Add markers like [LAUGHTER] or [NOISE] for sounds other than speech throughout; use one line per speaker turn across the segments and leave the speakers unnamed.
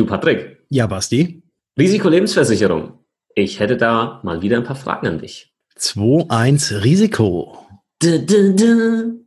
Du, Patrick.
Ja, Basti.
Risikolebensversicherung. Ich hätte da mal wieder ein paar Fragen an dich.
2-1 Risiko.
Du, du, du.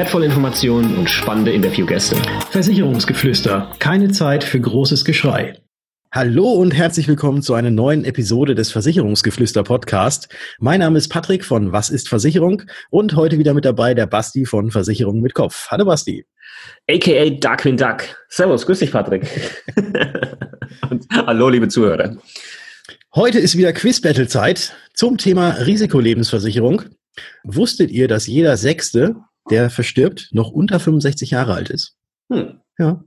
wertvolle Informationen und spannende Interviewgäste.
Versicherungsgeflüster. Keine Zeit für großes Geschrei. Hallo und herzlich willkommen zu einer neuen Episode des Versicherungsgeflüster Podcast. Mein Name ist Patrick von Was ist Versicherung und heute wieder mit dabei der Basti von Versicherung mit Kopf. Hallo Basti.
AKA Darkwing Duck. Servus, grüß dich Patrick. [LAUGHS] und hallo liebe Zuhörer.
Heute ist wieder Quiz-Battle-Zeit zum Thema Risikolebensversicherung. Wusstet ihr, dass jeder Sechste der verstirbt, noch unter 65 Jahre alt ist. Hm. Ja.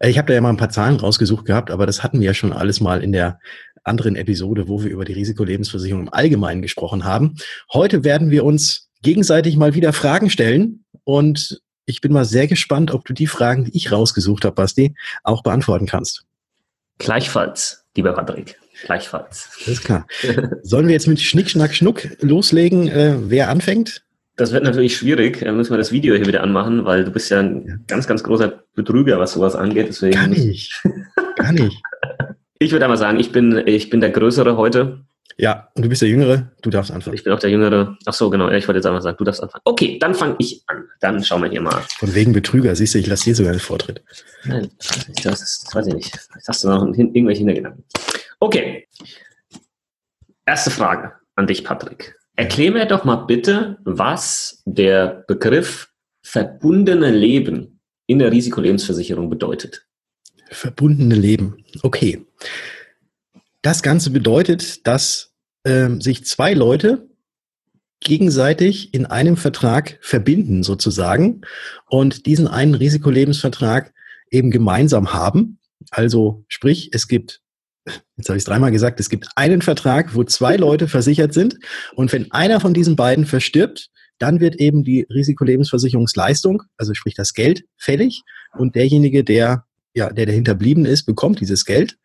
Ich habe da ja mal ein paar Zahlen rausgesucht gehabt, aber das hatten wir ja schon alles mal in der anderen Episode, wo wir über die Risikolebensversicherung im Allgemeinen gesprochen haben. Heute werden wir uns gegenseitig mal wieder Fragen stellen und ich bin mal sehr gespannt, ob du die Fragen, die ich rausgesucht habe, Basti, auch beantworten kannst.
Gleichfalls, lieber Patrick. Gleichfalls.
Alles klar. Sollen wir jetzt mit Schnick, Schnack, Schnuck loslegen, äh, wer anfängt?
Das wird natürlich schwierig. Da müssen wir das Video hier wieder anmachen, weil du bist ja ein ganz, ganz großer Betrüger, was sowas angeht.
Deswegen Kann ich. Kann ich.
Ich würde einmal sagen, ich bin, ich bin der Größere heute.
Ja, und du bist der Jüngere, du darfst anfangen.
Ich bin auch der Jüngere. Ach so, genau. Ich wollte jetzt einfach sagen, du darfst anfangen. Okay, dann fange ich an. Dann schauen wir hier mal.
Von wegen Betrüger, siehst du, ich lasse dir sogar den Vortritt.
Nein, das, ist, das weiß ich nicht. Jetzt hast du noch irgendwelche Hintergedanken. Okay. Erste Frage an dich, Patrick. Erklär mir doch mal bitte, was der Begriff verbundene Leben in der Risikolebensversicherung bedeutet.
Verbundene Leben. Okay. Das Ganze bedeutet, dass äh, sich zwei Leute gegenseitig in einem Vertrag verbinden sozusagen und diesen einen Risikolebensvertrag eben gemeinsam haben. Also sprich, es gibt jetzt habe ich es dreimal gesagt, es gibt einen Vertrag, wo zwei Leute versichert sind und wenn einer von diesen beiden verstirbt, dann wird eben die Risikolebensversicherungsleistung, also sprich das Geld, fällig und derjenige, der ja, der dahinter blieben ist, bekommt dieses Geld.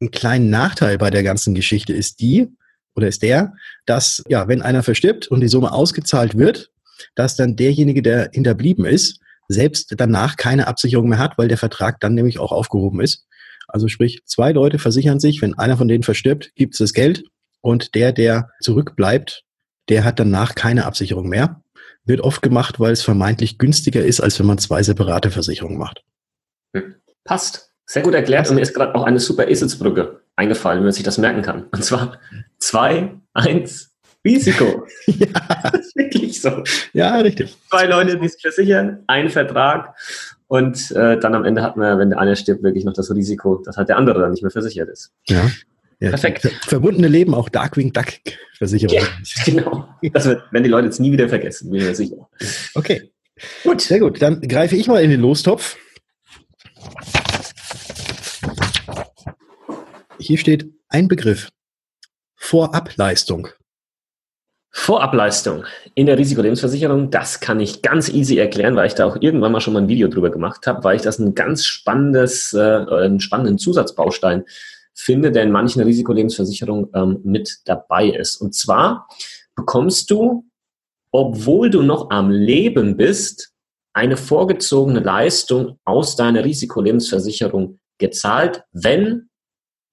Ein kleiner Nachteil bei der ganzen Geschichte ist die, oder ist der, dass, ja, wenn einer verstirbt und die Summe ausgezahlt wird, dass dann derjenige, der hinterblieben ist, selbst danach keine Absicherung mehr hat, weil der Vertrag dann nämlich auch aufgehoben ist. Also sprich, zwei Leute versichern sich, wenn einer von denen verstirbt, gibt es das Geld und der, der zurückbleibt, der hat danach keine Absicherung mehr. Wird oft gemacht, weil es vermeintlich günstiger ist, als wenn man zwei separate Versicherungen macht.
Hm. Passt. Sehr gut erklärt und mir ist gerade auch eine super Eselsbrücke eingefallen, wenn man sich das merken kann. Und zwar zwei, eins, Risiko. [LAUGHS] ja. Das ist wirklich so.
Ja, richtig.
Zwei Leute, die sich versichern, ein Vertrag und äh, dann am Ende hat man, wenn der eine stirbt, wirklich noch das Risiko, dass halt der andere dann nicht mehr versichert ist.
Ja. ja. Perfekt. Verbundene Leben auch Darkwing Duck [LAUGHS] Versicherung. Ja, [LAUGHS]
genau. Das wird, wenn die Leute jetzt nie wieder vergessen, bin ich mir sicher.
Okay. Gut. Sehr gut. Dann greife ich mal in den Lostopf. Hier steht ein Begriff. Vorableistung.
Vorableistung in der Risikolebensversicherung, das kann ich ganz easy erklären, weil ich da auch irgendwann mal schon mal ein Video drüber gemacht habe, weil ich das ein ganz spannendes, äh, einen spannenden Zusatzbaustein finde, der in manchen Risikolebensversicherungen ähm, mit dabei ist. Und zwar bekommst du, obwohl du noch am Leben bist, eine vorgezogene Leistung aus deiner Risikolebensversicherung gezahlt, wenn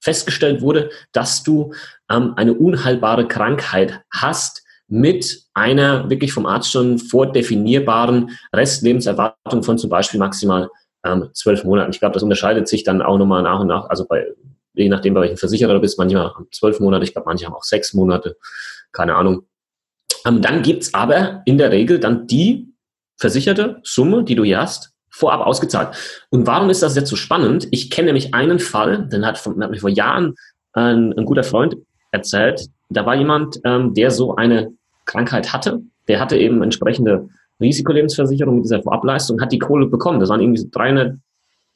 festgestellt wurde, dass du ähm, eine unheilbare Krankheit hast, mit einer wirklich vom Arzt schon vordefinierbaren Restlebenserwartung von zum Beispiel maximal ähm, zwölf Monaten. Ich glaube, das unterscheidet sich dann auch nochmal nach und nach, also bei, je nachdem, bei welchem Versicherer du bist, manchmal zwölf Monate, ich glaube, manche haben auch sechs Monate, keine Ahnung. Ähm, dann gibt's aber in der Regel dann die versicherte Summe, die du hier hast, vorab ausgezahlt. Und warum ist das jetzt so spannend? Ich kenne nämlich einen Fall, den hat, hat mir vor Jahren ein, ein guter Freund erzählt. Da war jemand, ähm, der so eine Krankheit hatte, der hatte eben entsprechende Risikolebensversicherung mit dieser Vorableistung, hat die Kohle bekommen. Das waren irgendwie 300,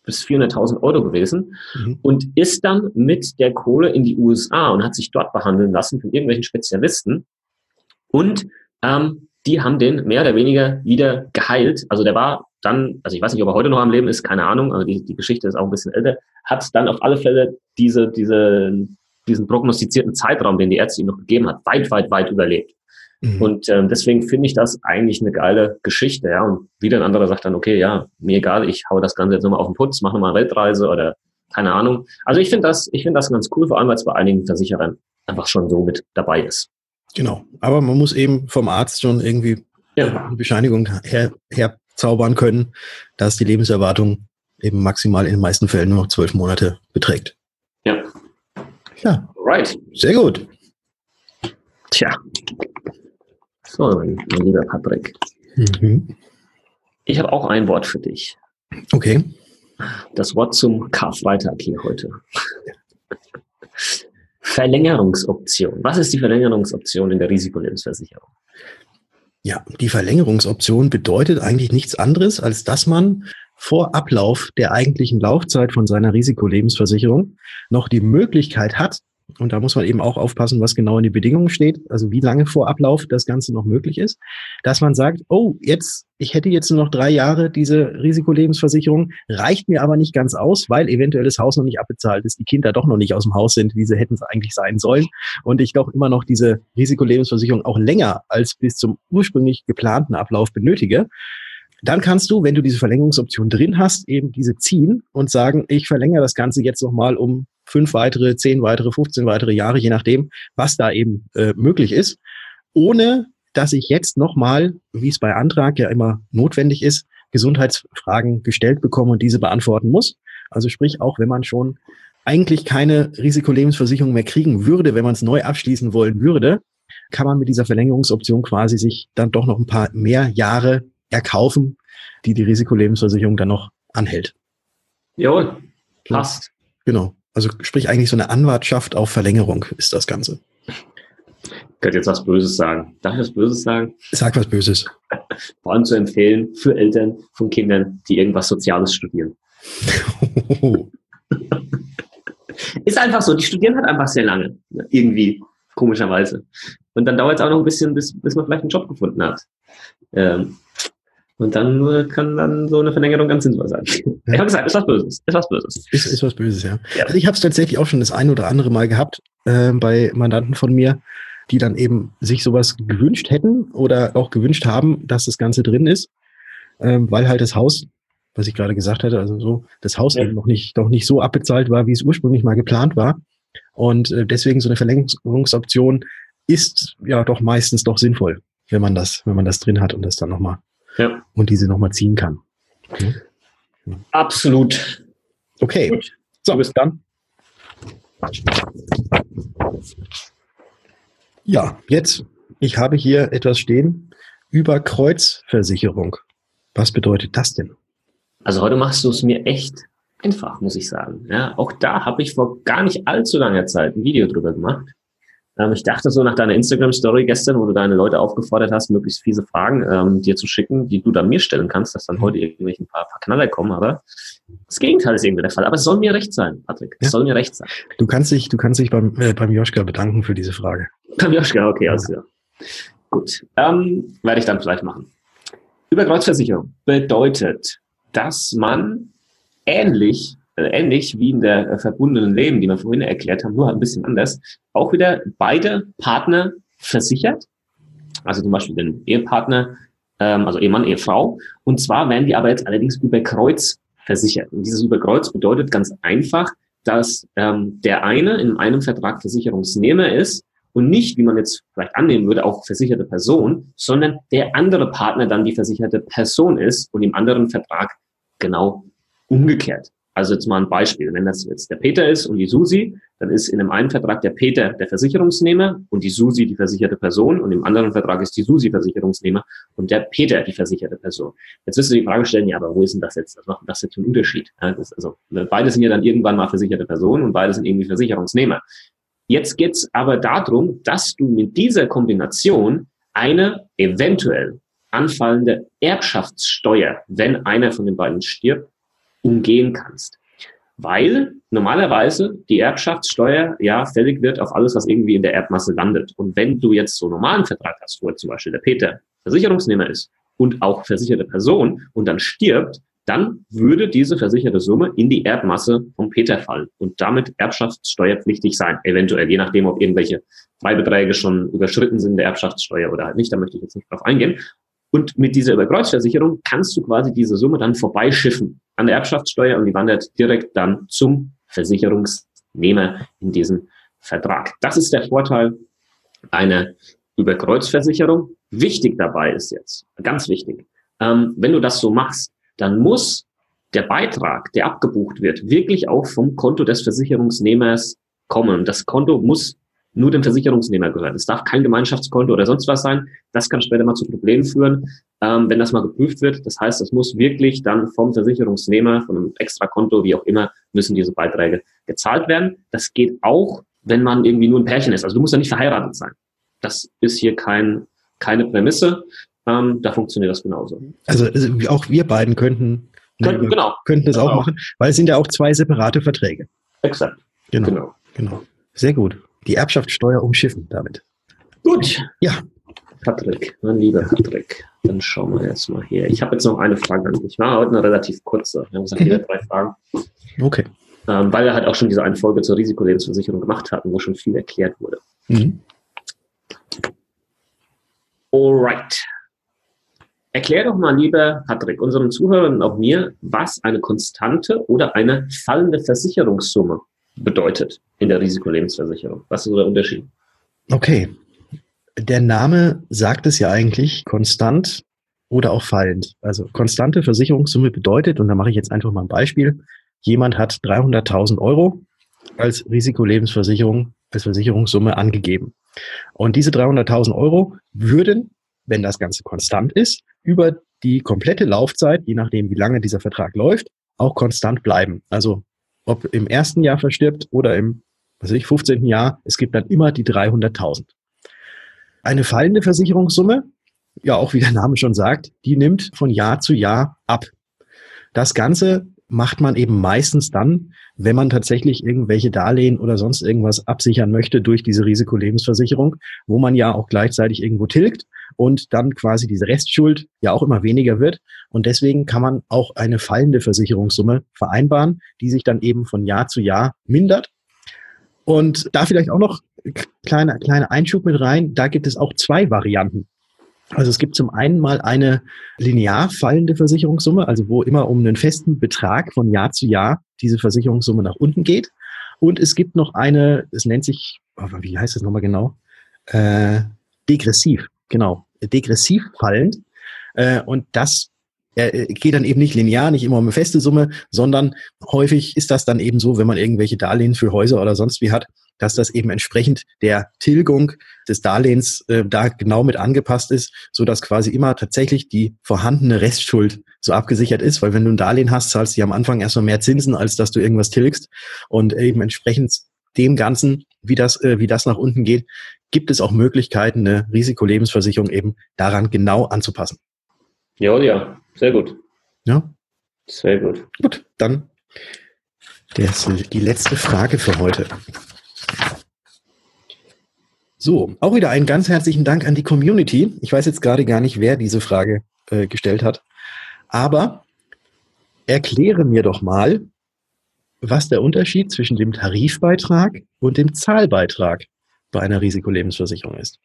bis 400.000 Euro gewesen mhm. und ist dann mit der Kohle in die USA und hat sich dort behandeln lassen von irgendwelchen Spezialisten. Und ähm, die haben den mehr oder weniger wieder geheilt. Also der war dann, also ich weiß nicht, ob er heute noch am Leben ist, keine Ahnung, aber die, die Geschichte ist auch ein bisschen älter, hat dann auf alle Fälle diese, diese, diesen prognostizierten Zeitraum, den die Ärzte ihm noch gegeben hat, weit, weit, weit überlebt. Mhm. Und ähm, deswegen finde ich das eigentlich eine geile Geschichte, ja. Und wieder ein anderer sagt dann, okay, ja, mir egal, ich hau das Ganze jetzt nochmal auf den Putz, mache nochmal eine Weltreise oder keine Ahnung. Also ich finde das, ich finde das ganz cool, vor allem weil es bei einigen Versicherern einfach schon so mit dabei ist.
Genau. Aber man muss eben vom Arzt schon irgendwie ja. eine Bescheinigung her, herzaubern können, dass die Lebenserwartung eben maximal in den meisten Fällen nur noch zwölf Monate beträgt.
Ja.
Ja. Right. Sehr gut.
Tja. So, mein, mein lieber Patrick. Mhm. Ich habe auch ein Wort für dich.
Okay.
Das Wort zum Karfreitag hier heute. Verlängerungsoption. Was ist die Verlängerungsoption in der Risikolebensversicherung?
Ja, die Verlängerungsoption bedeutet eigentlich nichts anderes, als dass man vor Ablauf der eigentlichen Laufzeit von seiner Risikolebensversicherung noch die Möglichkeit hat, und da muss man eben auch aufpassen, was genau in die Bedingungen steht, also wie lange vor Ablauf das Ganze noch möglich ist, dass man sagt, oh, jetzt, ich hätte jetzt nur noch drei Jahre diese Risikolebensversicherung, reicht mir aber nicht ganz aus, weil eventuell das Haus noch nicht abbezahlt ist, die Kinder doch noch nicht aus dem Haus sind, wie sie hätten es eigentlich sein sollen und ich doch immer noch diese Risikolebensversicherung auch länger als bis zum ursprünglich geplanten Ablauf benötige. Dann kannst du, wenn du diese Verlängerungsoption drin hast, eben diese ziehen und sagen, ich verlängere das Ganze jetzt nochmal um fünf weitere, zehn weitere, 15 weitere Jahre, je nachdem, was da eben äh, möglich ist, ohne dass ich jetzt nochmal, wie es bei Antrag ja immer notwendig ist, Gesundheitsfragen gestellt bekomme und diese beantworten muss. Also sprich, auch wenn man schon eigentlich keine Risikolebensversicherung mehr kriegen würde, wenn man es neu abschließen wollen würde, kann man mit dieser Verlängerungsoption quasi sich dann doch noch ein paar mehr Jahre erkaufen, die die Risikolebensversicherung dann noch anhält.
Jawohl, passt.
Genau. Also sprich eigentlich so eine Anwartschaft auf Verlängerung ist das Ganze.
Ich könnte jetzt was Böses sagen. Darf ich was Böses sagen?
Sag was Böses. [LAUGHS]
Vor allem zu empfehlen für Eltern von Kindern, die irgendwas Soziales studieren. [LAUGHS] ist einfach so, die studieren halt einfach sehr lange. Irgendwie, komischerweise. Und dann dauert es auch noch ein bisschen, bis, bis man vielleicht einen Job gefunden hat. Ähm, und dann kann dann so eine Verlängerung ganz sinnvoll sein. Ja. [LAUGHS] Ich habe gesagt, ist was Böses. Ist was Böses.
Ist, ist was Böses, ja. ja. Also ich habe es tatsächlich auch schon das ein oder andere Mal gehabt äh, bei Mandanten von mir, die dann eben sich sowas gewünscht hätten oder auch gewünscht haben, dass das Ganze drin ist, äh, weil halt das Haus, was ich gerade gesagt hatte, also so, das Haus ja. eben noch nicht, noch nicht so abbezahlt war, wie es ursprünglich mal geplant war. Und äh, deswegen so eine Verlängerungsoption ist ja doch meistens doch sinnvoll, wenn man das, wenn man das drin hat und das dann nochmal ja. und diese nochmal ziehen kann.
Ja. Absolut.
Okay. Gut. So, bis dann. Ja, jetzt, ich habe hier etwas stehen über Kreuzversicherung. Was bedeutet das denn?
Also heute machst du es mir echt einfach, muss ich sagen. Ja, auch da habe ich vor gar nicht allzu langer Zeit ein Video drüber gemacht. Ähm, ich dachte so nach deiner Instagram-Story gestern, wo du deine Leute aufgefordert hast, möglichst fiese Fragen ähm, dir zu schicken, die du dann mir stellen kannst, dass dann heute irgendwelche ein paar, paar Knaller kommen. Aber das Gegenteil ist irgendwie der Fall. Aber es soll mir recht sein, Patrick. Es ja. soll mir recht sein.
Du kannst dich, du kannst dich beim, äh, beim Joschka bedanken für diese Frage.
Beim Joschka, okay, also ja. Gut. Ähm, werde ich dann vielleicht machen. Überkreuzversicherung bedeutet, dass man ähnlich äh, ähnlich wie in der äh, verbundenen Leben, die wir vorhin erklärt haben, nur halt ein bisschen anders, auch wieder beide Partner versichert. Also zum Beispiel den Ehepartner, ähm, also Ehemann, Ehefrau. Und zwar werden die aber jetzt allerdings über Kreuz versichert. Und dieses über Kreuz bedeutet ganz einfach, dass ähm, der eine in einem Vertrag Versicherungsnehmer ist und nicht, wie man jetzt vielleicht annehmen würde, auch versicherte Person, sondern der andere Partner dann die versicherte Person ist und im anderen Vertrag genau umgekehrt. Also jetzt mal ein Beispiel. Wenn das jetzt der Peter ist und die Susi, dann ist in dem einen Vertrag der Peter der Versicherungsnehmer und die Susi die versicherte Person und im anderen Vertrag ist die Susi Versicherungsnehmer und der Peter die versicherte Person. Jetzt wirst du die Frage stellen, ja, aber wo ist denn das jetzt? Was macht das jetzt für einen Unterschied? Also, beide sind ja dann irgendwann mal versicherte Personen und beide sind irgendwie Versicherungsnehmer. Jetzt geht's aber darum, dass du mit dieser Kombination eine eventuell anfallende Erbschaftssteuer, wenn einer von den beiden stirbt, umgehen kannst. Weil normalerweise die Erbschaftssteuer ja fällig wird auf alles, was irgendwie in der Erbmasse landet. Und wenn du jetzt so einen normalen Vertrag hast, wo zum Beispiel der Peter Versicherungsnehmer ist und auch versicherte Person und dann stirbt, dann würde diese versicherte Summe in die Erbmasse vom Peter fallen und damit erbschaftssteuerpflichtig sein. Eventuell, je nachdem, ob irgendwelche Freibeträge schon überschritten sind der Erbschaftssteuer oder halt nicht. Da möchte ich jetzt nicht drauf eingehen. Und mit dieser Überkreuzversicherung kannst du quasi diese Summe dann vorbeischiffen an der Erbschaftssteuer und die wandert direkt dann zum Versicherungsnehmer in diesem Vertrag. Das ist der Vorteil einer Überkreuzversicherung. Wichtig dabei ist jetzt, ganz wichtig, ähm, wenn du das so machst, dann muss der Beitrag, der abgebucht wird, wirklich auch vom Konto des Versicherungsnehmers kommen. Das Konto muss nur dem Versicherungsnehmer gehören. Es darf kein Gemeinschaftskonto oder sonst was sein. Das kann später mal zu Problemen führen, ähm, wenn das mal geprüft wird. Das heißt, das muss wirklich dann vom Versicherungsnehmer, von einem Extrakonto, wie auch immer, müssen diese Beiträge gezahlt werden. Das geht auch, wenn man irgendwie nur ein Pärchen ist. Also du musst ja nicht verheiratet sein. Das ist hier kein, keine Prämisse. Ähm, da funktioniert das genauso.
Also, also auch wir beiden könnten,
könnten, genau.
könnten das genau. auch machen, weil es sind ja auch zwei separate Verträge.
Exakt.
Genau. genau. genau. Sehr gut die Erbschaftssteuer umschiffen damit.
Gut. Ja. Patrick, mein lieber Patrick, dann schauen wir jetzt mal hier. Ich habe jetzt noch eine Frage an dich. War heute eine relativ kurze. Wir haben gesagt, jeder mhm. drei Fragen.
Okay.
Ähm, weil wir halt auch schon diese eine Folge zur Risikolebensversicherung gemacht hatten, wo schon viel erklärt wurde. Mhm. Alright. Erklär doch mal, lieber Patrick, unseren Zuhörern und auch mir, was eine konstante oder eine fallende Versicherungssumme bedeutet in der Risikolebensversicherung. Was ist so der Unterschied?
Okay. Der Name sagt es ja eigentlich konstant oder auch fallend. Also konstante Versicherungssumme bedeutet, und da mache ich jetzt einfach mal ein Beispiel, jemand hat 300.000 Euro als Risikolebensversicherung, als Versicherungssumme angegeben. Und diese 300.000 Euro würden, wenn das Ganze konstant ist, über die komplette Laufzeit, je nachdem wie lange dieser Vertrag läuft, auch konstant bleiben. Also ob im ersten Jahr verstirbt oder im, was weiß ich, 15. Jahr, es gibt dann immer die 300.000. Eine fallende Versicherungssumme, ja auch wie der Name schon sagt, die nimmt von Jahr zu Jahr ab. Das Ganze macht man eben meistens dann, wenn man tatsächlich irgendwelche Darlehen oder sonst irgendwas absichern möchte durch diese Risikolebensversicherung, wo man ja auch gleichzeitig irgendwo tilgt und dann quasi diese Restschuld ja auch immer weniger wird. Und deswegen kann man auch eine fallende Versicherungssumme vereinbaren, die sich dann eben von Jahr zu Jahr mindert. Und da vielleicht auch noch kleiner kleiner Einschub mit rein. Da gibt es auch zwei Varianten. Also es gibt zum einen mal eine linear fallende Versicherungssumme, also wo immer um einen festen Betrag von Jahr zu Jahr diese Versicherungssumme nach unten geht. Und es gibt noch eine, es nennt sich, oh, wie heißt das nochmal genau? Äh, degressiv, genau, degressiv fallend. Äh, und das er geht dann eben nicht linear, nicht immer um eine feste Summe, sondern häufig ist das dann eben so, wenn man irgendwelche Darlehen für Häuser oder sonst wie hat, dass das eben entsprechend der Tilgung des Darlehens äh, da genau mit angepasst ist, so dass quasi immer tatsächlich die vorhandene Restschuld so abgesichert ist, weil wenn du ein Darlehen hast, zahlst du am Anfang erstmal mehr Zinsen, als dass du irgendwas tilgst und eben entsprechend dem Ganzen, wie das, äh, wie das nach unten geht, gibt es auch Möglichkeiten, eine Risikolebensversicherung eben daran genau anzupassen.
Ja, ja, sehr gut.
Ja.
Sehr gut.
Gut, dann das die letzte Frage für heute. So, auch wieder einen ganz herzlichen Dank an die Community. Ich weiß jetzt gerade gar nicht, wer diese Frage äh, gestellt hat. Aber erkläre mir doch mal, was der Unterschied zwischen dem Tarifbeitrag und dem Zahlbeitrag bei einer Risikolebensversicherung ist.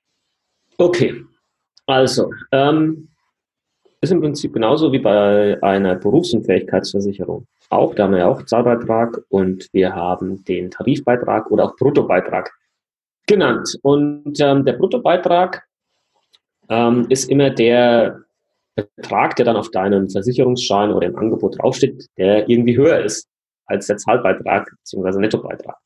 Okay, also ähm, ist im Prinzip genauso wie bei einer Berufsunfähigkeitsversicherung. Auch, da haben wir auch Zahlbeitrag und wir haben den Tarifbeitrag oder auch Bruttobeitrag genannt. Und ähm, der Bruttobeitrag ähm, ist immer der Betrag, der dann auf deinem Versicherungsschein oder im Angebot draufsteht, der irgendwie höher ist als der Zahlbeitrag bzw. Nettobeitrag.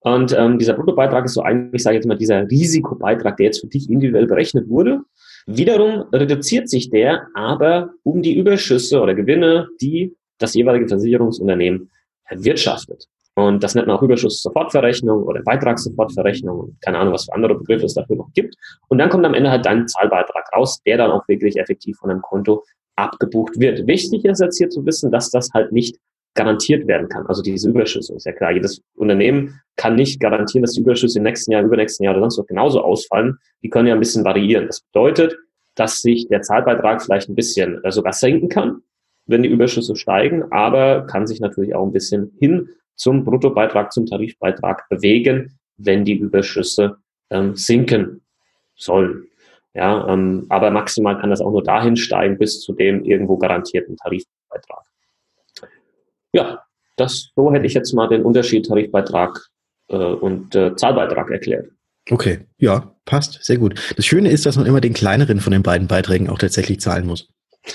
Und ähm, dieser Bruttobeitrag ist so eigentlich, sage ich jetzt mal, dieser Risikobeitrag, der jetzt für dich individuell berechnet wurde. Wiederum reduziert sich der aber um die Überschüsse oder Gewinne, die das jeweilige Versicherungsunternehmen erwirtschaftet. Und das nennt man auch Überschuss-Sofortverrechnung oder Beitragssofortverrechnung. Keine Ahnung, was für andere Begriffe es dafür noch gibt. Und dann kommt am Ende halt dein Zahlbeitrag raus, der dann auch wirklich effektiv von einem Konto abgebucht wird. Wichtig ist jetzt hier zu wissen, dass das halt nicht garantiert werden kann. Also diese Überschüsse, ist ja klar. Jedes Unternehmen kann nicht garantieren, dass die Überschüsse im nächsten Jahr, übernächsten Jahr oder sonst noch genauso ausfallen. Die können ja ein bisschen variieren. Das bedeutet, dass sich der Zahlbeitrag vielleicht ein bisschen äh, sogar senken kann, wenn die Überschüsse steigen, aber kann sich natürlich auch ein bisschen hin zum Bruttobeitrag, zum Tarifbeitrag bewegen, wenn die Überschüsse ähm, sinken sollen. Ja, ähm, aber maximal kann das auch nur dahin steigen bis zu dem irgendwo garantierten Tarifbeitrag. Ja, das so hätte ich jetzt mal den Unterschied Tarifbeitrag äh, und äh, Zahlbeitrag erklärt.
Okay, ja, passt, sehr gut. Das Schöne ist, dass man immer den kleineren von den beiden Beiträgen auch tatsächlich zahlen muss.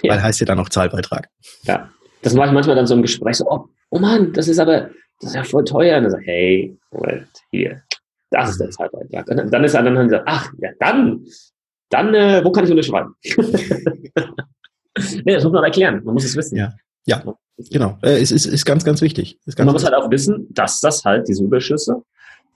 Ja. Weil heißt ja dann auch Zahlbeitrag.
Ja, das mache ich manchmal dann so im Gespräch so, oh, oh Mann, das ist aber, das ist ja voll teuer. Und dann sage hey, Moment, hier, das ist der Zahlbeitrag. Und dann ist er dann gesagt, ach, ja, dann, dann, äh, wo kann ich unterschreiben? [LAUGHS] nee, das muss man erklären, man muss es wissen.
Ja, ja genau. Äh, es ist, ist ganz, ganz wichtig.
Ganz man muss halt auch wissen, dass das halt, diese Überschüsse,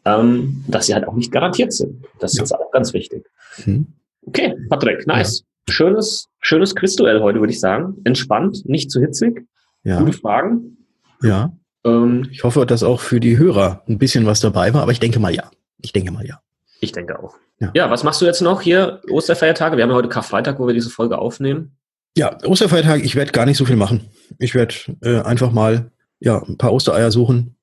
ähm, dass sie halt auch nicht garantiert sind. Das ja. ist auch ganz wichtig. Mhm. Okay, Patrick, nice. Ja. Schönes, schönes Quizduell heute, würde ich sagen. Entspannt, nicht zu hitzig.
Ja.
Gute Fragen.
Ja. Ähm, ich hoffe, dass auch für die Hörer ein bisschen was dabei war, aber ich denke mal ja. Ich denke mal ja.
Ich denke auch. Ja. ja, was machst du jetzt noch hier? Osterfeiertage? Wir haben ja heute Karfreitag, wo wir diese Folge aufnehmen.
Ja, Osterfeiertag, ich werde gar nicht so viel machen. Ich werde äh, einfach mal ja, ein paar Ostereier suchen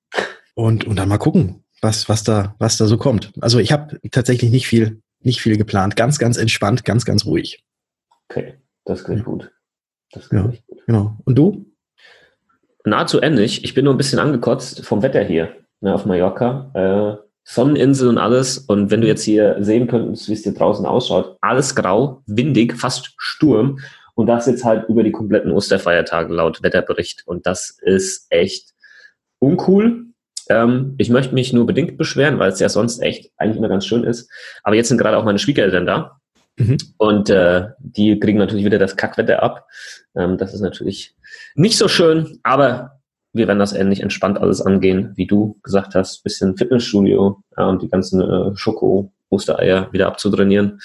und, und dann mal gucken, was, was, da, was da so kommt. Also ich habe tatsächlich nicht viel, nicht viel geplant. Ganz, ganz entspannt, ganz, ganz ruhig.
Okay, das klingt gut.
Das klingt ja, gut. Genau. Und du?
Nahezu ähnlich. Ich bin nur ein bisschen angekotzt vom Wetter hier ne, auf Mallorca. Äh, Sonneninsel und alles. Und wenn du jetzt hier sehen könntest, wie es dir draußen ausschaut, alles grau, windig, fast Sturm. Und das jetzt halt über die kompletten Osterfeiertage laut Wetterbericht. Und das ist echt uncool. Ähm, ich möchte mich nur bedingt beschweren, weil es ja sonst echt eigentlich immer ganz schön ist. Aber jetzt sind gerade auch meine Schwiegereltern da. Mhm. Und äh, die kriegen natürlich wieder das Kackwetter ab. Ähm, das ist natürlich nicht so schön, aber wir werden das ähnlich entspannt alles angehen, wie du gesagt hast. Bisschen Fitnessstudio und die ganzen äh, Schoko-Ostereier wieder abzutrainieren.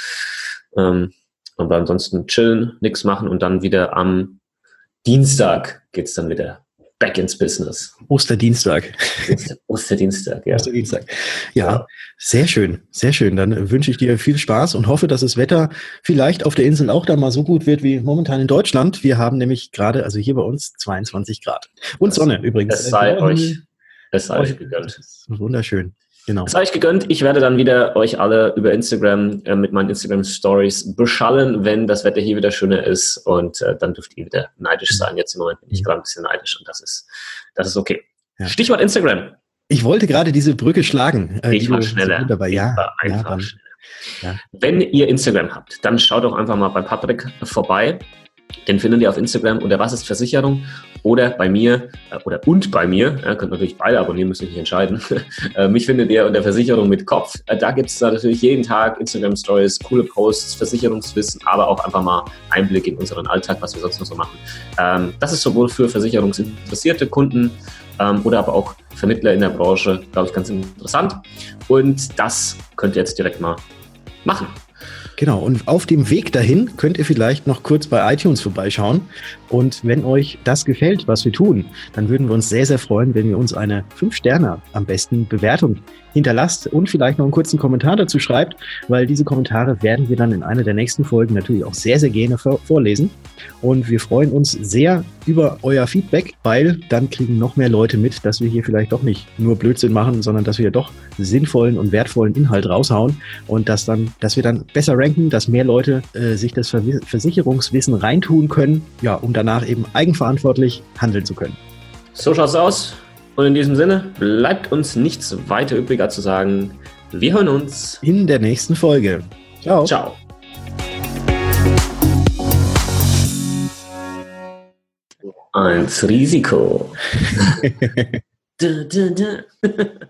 Ähm, aber ansonsten chillen, nichts machen und dann wieder am Dienstag geht's dann wieder back ins Business.
Osterdienstag.
Osterdienstag, ja.
Osterdienstag. Ja, ja, sehr schön, sehr schön. Dann wünsche ich dir viel Spaß und hoffe, dass das Wetter vielleicht auf der Insel auch da mal so gut wird wie momentan in Deutschland. Wir haben nämlich gerade, also hier bei uns 22 Grad. Und Sonne übrigens.
Es sei euch, es sei euch gegönnt.
Wunderschön.
Genau. Das habe ich gegönnt. Ich werde dann wieder euch alle über Instagram äh, mit meinen Instagram Stories beschallen, wenn das Wetter hier wieder schöner ist. Und äh, dann dürft ihr wieder neidisch sein. Jetzt im Moment bin ich gerade ein bisschen neidisch und das ist, das ist okay. Ja. Stichwort Instagram.
Ich wollte gerade diese Brücke schlagen.
Äh, ich war schneller.
Dabei. Ja,
war einfach ja, schneller. Ja. Wenn ihr Instagram habt, dann schaut doch einfach mal bei Patrick vorbei. Den findet ihr auf Instagram unter Was ist Versicherung oder bei mir äh, oder und bei mir. Ja, könnt natürlich beide abonnieren, müsst ihr nicht entscheiden. [LAUGHS] äh, mich findet ihr unter Versicherung mit Kopf. Äh, da gibt es natürlich jeden Tag Instagram Stories, coole Posts, Versicherungswissen, aber auch einfach mal Einblick in unseren Alltag, was wir sonst noch so machen. Ähm, das ist sowohl für versicherungsinteressierte Kunden ähm, oder aber auch Vermittler in der Branche, glaube ich, ganz interessant. Und das könnt ihr jetzt direkt mal machen.
Genau, und auf dem Weg dahin könnt ihr vielleicht noch kurz bei iTunes vorbeischauen. Und wenn euch das gefällt, was wir tun, dann würden wir uns sehr, sehr freuen, wenn ihr uns eine 5-Sterne am besten Bewertung hinterlasst und vielleicht noch einen kurzen Kommentar dazu schreibt, weil diese Kommentare werden wir dann in einer der nächsten Folgen natürlich auch sehr, sehr gerne vorlesen. Und wir freuen uns sehr über euer Feedback, weil dann kriegen noch mehr Leute mit, dass wir hier vielleicht doch nicht nur Blödsinn machen, sondern dass wir doch sinnvollen und wertvollen Inhalt raushauen und dass dann, dass wir dann besser ranken, dass mehr Leute äh, sich das Versicherungswissen reintun können, ja, um danach eben eigenverantwortlich handeln zu können.
So schaut's aus. Und in diesem Sinne bleibt uns nichts weiter übrig als zu sagen, wir hören uns
in der nächsten Folge.
Ciao. Ciao. Eins Risiko. [LAUGHS] [LAUGHS]